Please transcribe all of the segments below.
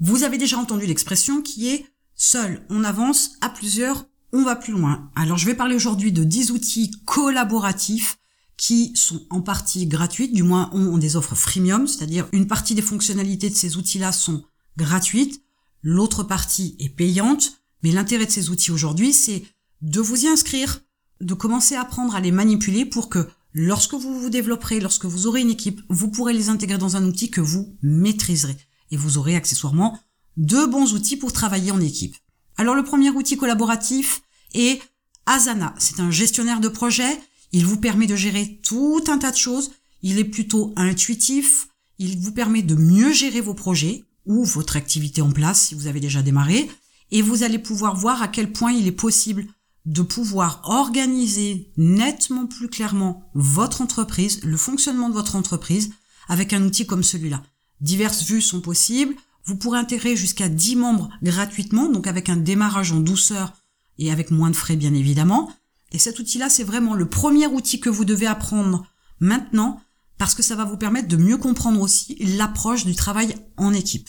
Vous avez déjà entendu l'expression qui est seul on avance, à plusieurs on va plus loin. Alors je vais parler aujourd'hui de 10 outils collaboratifs qui sont en partie gratuites, du moins ont des offres freemium, c'est-à-dire une partie des fonctionnalités de ces outils-là sont gratuites, l'autre partie est payante, mais l'intérêt de ces outils aujourd'hui, c'est de vous y inscrire, de commencer à apprendre à les manipuler pour que lorsque vous vous développerez, lorsque vous aurez une équipe, vous pourrez les intégrer dans un outil que vous maîtriserez. Et vous aurez accessoirement deux bons outils pour travailler en équipe. Alors le premier outil collaboratif est Asana. C'est un gestionnaire de projet. Il vous permet de gérer tout un tas de choses. Il est plutôt intuitif. Il vous permet de mieux gérer vos projets ou votre activité en place si vous avez déjà démarré. Et vous allez pouvoir voir à quel point il est possible de pouvoir organiser nettement plus clairement votre entreprise, le fonctionnement de votre entreprise avec un outil comme celui-là. Diverses vues sont possibles. Vous pourrez intégrer jusqu'à 10 membres gratuitement, donc avec un démarrage en douceur et avec moins de frais bien évidemment. Et cet outil-là, c'est vraiment le premier outil que vous devez apprendre maintenant parce que ça va vous permettre de mieux comprendre aussi l'approche du travail en équipe.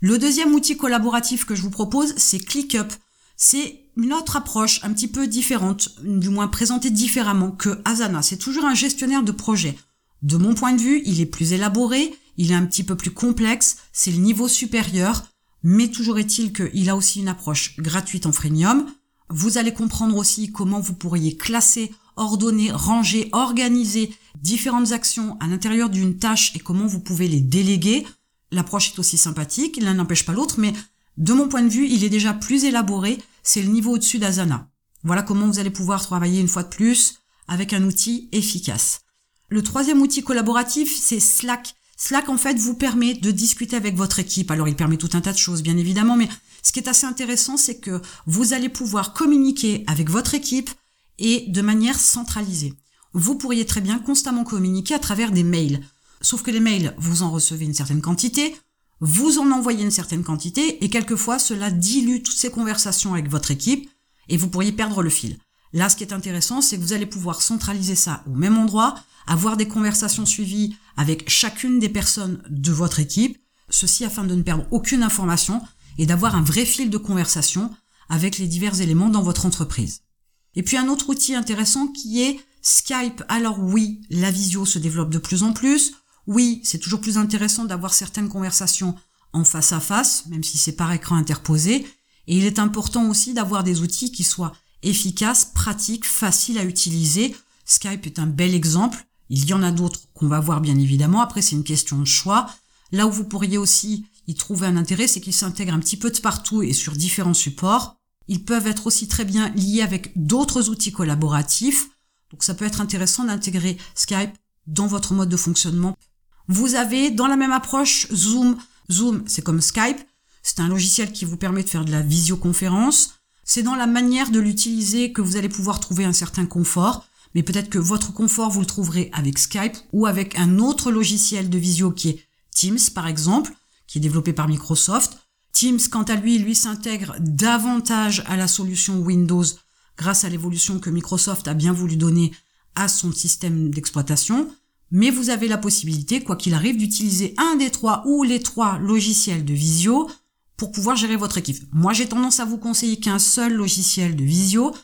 Le deuxième outil collaboratif que je vous propose, c'est ClickUp. C'est une autre approche un petit peu différente, du moins présentée différemment que Asana. C'est toujours un gestionnaire de projet. De mon point de vue, il est plus élaboré, il est un petit peu plus complexe, c'est le niveau supérieur, mais toujours est-il qu'il a aussi une approche gratuite en freemium. Vous allez comprendre aussi comment vous pourriez classer, ordonner, ranger, organiser différentes actions à l'intérieur d'une tâche et comment vous pouvez les déléguer. L'approche est aussi sympathique, l'un n'empêche pas l'autre, mais de mon point de vue, il est déjà plus élaboré, c'est le niveau au-dessus d'Asana. Voilà comment vous allez pouvoir travailler une fois de plus avec un outil efficace. Le troisième outil collaboratif, c'est Slack. Slack, en fait, vous permet de discuter avec votre équipe. Alors, il permet tout un tas de choses, bien évidemment, mais ce qui est assez intéressant, c'est que vous allez pouvoir communiquer avec votre équipe et de manière centralisée. Vous pourriez très bien constamment communiquer à travers des mails. Sauf que les mails, vous en recevez une certaine quantité, vous en envoyez une certaine quantité et quelquefois cela dilue toutes ces conversations avec votre équipe et vous pourriez perdre le fil. Là, ce qui est intéressant, c'est que vous allez pouvoir centraliser ça au même endroit, avoir des conversations suivies avec chacune des personnes de votre équipe, ceci afin de ne perdre aucune information et d'avoir un vrai fil de conversation avec les divers éléments dans votre entreprise. Et puis un autre outil intéressant qui est Skype. Alors oui, la visio se développe de plus en plus. Oui, c'est toujours plus intéressant d'avoir certaines conversations en face à face, même si c'est par écran interposé. Et il est important aussi d'avoir des outils qui soient efficaces, pratiques, faciles à utiliser. Skype est un bel exemple. Il y en a d'autres qu'on va voir bien évidemment. Après, c'est une question de choix. Là où vous pourriez aussi y trouver un intérêt, c'est qu'ils s'intègrent un petit peu de partout et sur différents supports. Ils peuvent être aussi très bien liés avec d'autres outils collaboratifs. Donc ça peut être intéressant d'intégrer Skype dans votre mode de fonctionnement vous avez dans la même approche Zoom. Zoom, c'est comme Skype. C'est un logiciel qui vous permet de faire de la visioconférence. C'est dans la manière de l'utiliser que vous allez pouvoir trouver un certain confort. Mais peut-être que votre confort, vous le trouverez avec Skype ou avec un autre logiciel de visio qui est Teams, par exemple, qui est développé par Microsoft. Teams, quant à lui, lui s'intègre davantage à la solution Windows grâce à l'évolution que Microsoft a bien voulu donner à son système d'exploitation mais vous avez la possibilité, quoi qu'il arrive, d'utiliser un des trois ou les trois logiciels de visio pour pouvoir gérer votre équipe. Moi, j'ai tendance à vous conseiller qu'un seul logiciel de visio.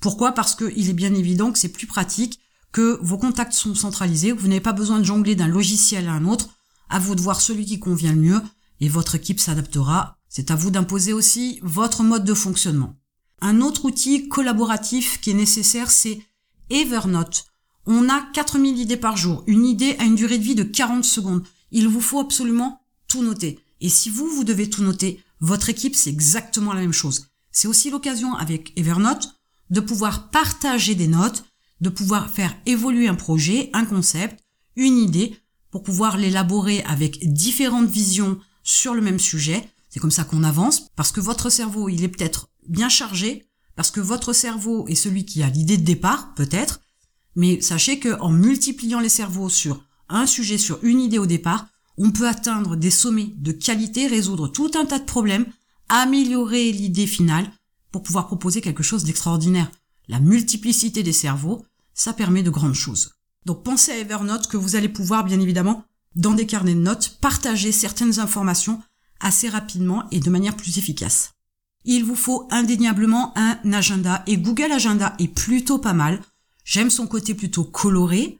Pourquoi? Parce qu'il est bien évident que c'est plus pratique, que vos contacts sont centralisés, vous n'avez pas besoin de jongler d'un logiciel à un autre. À vous de voir celui qui convient le mieux et votre équipe s'adaptera. C'est à vous d'imposer aussi votre mode de fonctionnement. Un autre outil collaboratif qui est nécessaire, c'est Evernote. On a 4000 idées par jour. Une idée a une durée de vie de 40 secondes. Il vous faut absolument tout noter. Et si vous, vous devez tout noter, votre équipe, c'est exactement la même chose. C'est aussi l'occasion avec Evernote de pouvoir partager des notes, de pouvoir faire évoluer un projet, un concept, une idée, pour pouvoir l'élaborer avec différentes visions sur le même sujet. C'est comme ça qu'on avance, parce que votre cerveau, il est peut-être bien chargé, parce que votre cerveau est celui qui a l'idée de départ, peut-être, mais sachez que en multipliant les cerveaux sur un sujet, sur une idée au départ, on peut atteindre des sommets de qualité, résoudre tout un tas de problèmes, améliorer l'idée finale pour pouvoir proposer quelque chose d'extraordinaire. La multiplicité des cerveaux, ça permet de grandes choses. Donc pensez à Evernote que vous allez pouvoir bien évidemment dans des carnets de notes partager certaines informations assez rapidement et de manière plus efficace. Il vous faut indéniablement un agenda et Google Agenda est plutôt pas mal. J'aime son côté plutôt coloré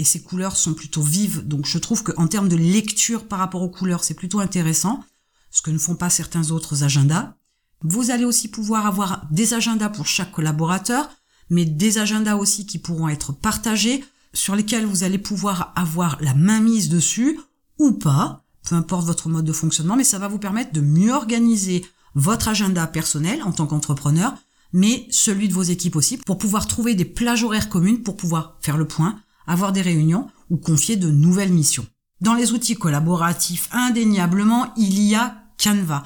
et ses couleurs sont plutôt vives, donc je trouve qu'en termes de lecture par rapport aux couleurs, c'est plutôt intéressant, ce que ne font pas certains autres agendas. Vous allez aussi pouvoir avoir des agendas pour chaque collaborateur, mais des agendas aussi qui pourront être partagés, sur lesquels vous allez pouvoir avoir la main mise dessus ou pas, peu importe votre mode de fonctionnement, mais ça va vous permettre de mieux organiser votre agenda personnel en tant qu'entrepreneur, mais celui de vos équipes aussi, pour pouvoir trouver des plages horaires communes, pour pouvoir faire le point, avoir des réunions ou confier de nouvelles missions. Dans les outils collaboratifs, indéniablement, il y a Canva.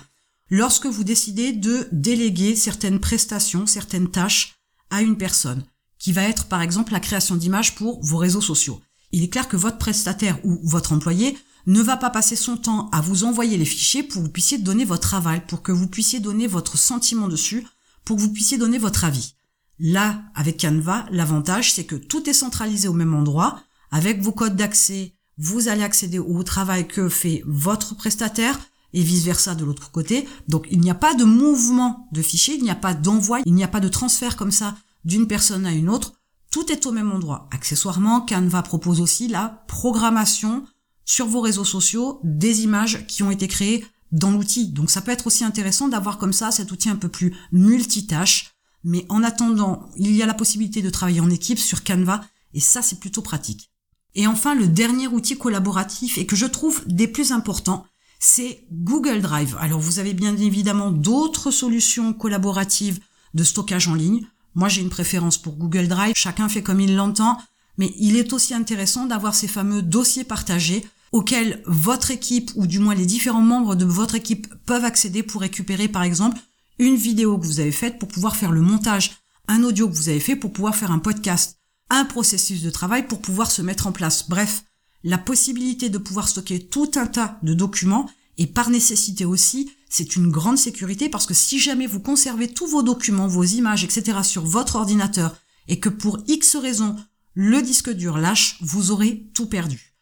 Lorsque vous décidez de déléguer certaines prestations, certaines tâches à une personne, qui va être par exemple la création d'images pour vos réseaux sociaux. Il est clair que votre prestataire ou votre employé ne va pas passer son temps à vous envoyer les fichiers pour que vous puissiez donner votre aval, pour que vous puissiez donner votre sentiment dessus, pour que vous puissiez donner votre avis. Là, avec Canva, l'avantage, c'est que tout est centralisé au même endroit. Avec vos codes d'accès, vous allez accéder au travail que fait votre prestataire et vice versa de l'autre côté. Donc, il n'y a pas de mouvement de fichiers, il n'y a pas d'envoi, il n'y a pas de transfert comme ça d'une personne à une autre. Tout est au même endroit. Accessoirement, Canva propose aussi la programmation sur vos réseaux sociaux des images qui ont été créées dans l'outil. Donc ça peut être aussi intéressant d'avoir comme ça cet outil un peu plus multitâche. Mais en attendant, il y a la possibilité de travailler en équipe sur Canva et ça c'est plutôt pratique. Et enfin, le dernier outil collaboratif et que je trouve des plus importants, c'est Google Drive. Alors vous avez bien évidemment d'autres solutions collaboratives de stockage en ligne. Moi j'ai une préférence pour Google Drive, chacun fait comme il l'entend, mais il est aussi intéressant d'avoir ces fameux dossiers partagés auxquels votre équipe ou du moins les différents membres de votre équipe peuvent accéder pour récupérer par exemple une vidéo que vous avez faite pour pouvoir faire le montage, un audio que vous avez fait pour pouvoir faire un podcast, un processus de travail pour pouvoir se mettre en place. Bref, la possibilité de pouvoir stocker tout un tas de documents et par nécessité aussi, c'est une grande sécurité parce que si jamais vous conservez tous vos documents, vos images, etc. sur votre ordinateur et que pour X raison, le disque dur lâche, vous aurez tout perdu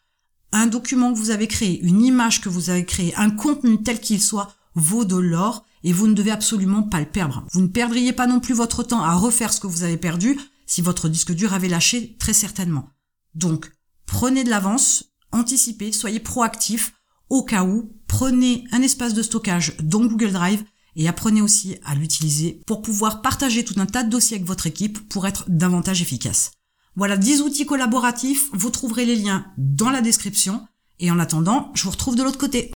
un document que vous avez créé, une image que vous avez créée, un contenu tel qu'il soit, vaut de l'or et vous ne devez absolument pas le perdre. Vous ne perdriez pas non plus votre temps à refaire ce que vous avez perdu si votre disque dur avait lâché, très certainement. Donc, prenez de l'avance, anticipez, soyez proactif, au cas où, prenez un espace de stockage dont Google Drive et apprenez aussi à l'utiliser pour pouvoir partager tout un tas de dossiers avec votre équipe pour être davantage efficace. Voilà 10 outils collaboratifs, vous trouverez les liens dans la description. Et en attendant, je vous retrouve de l'autre côté.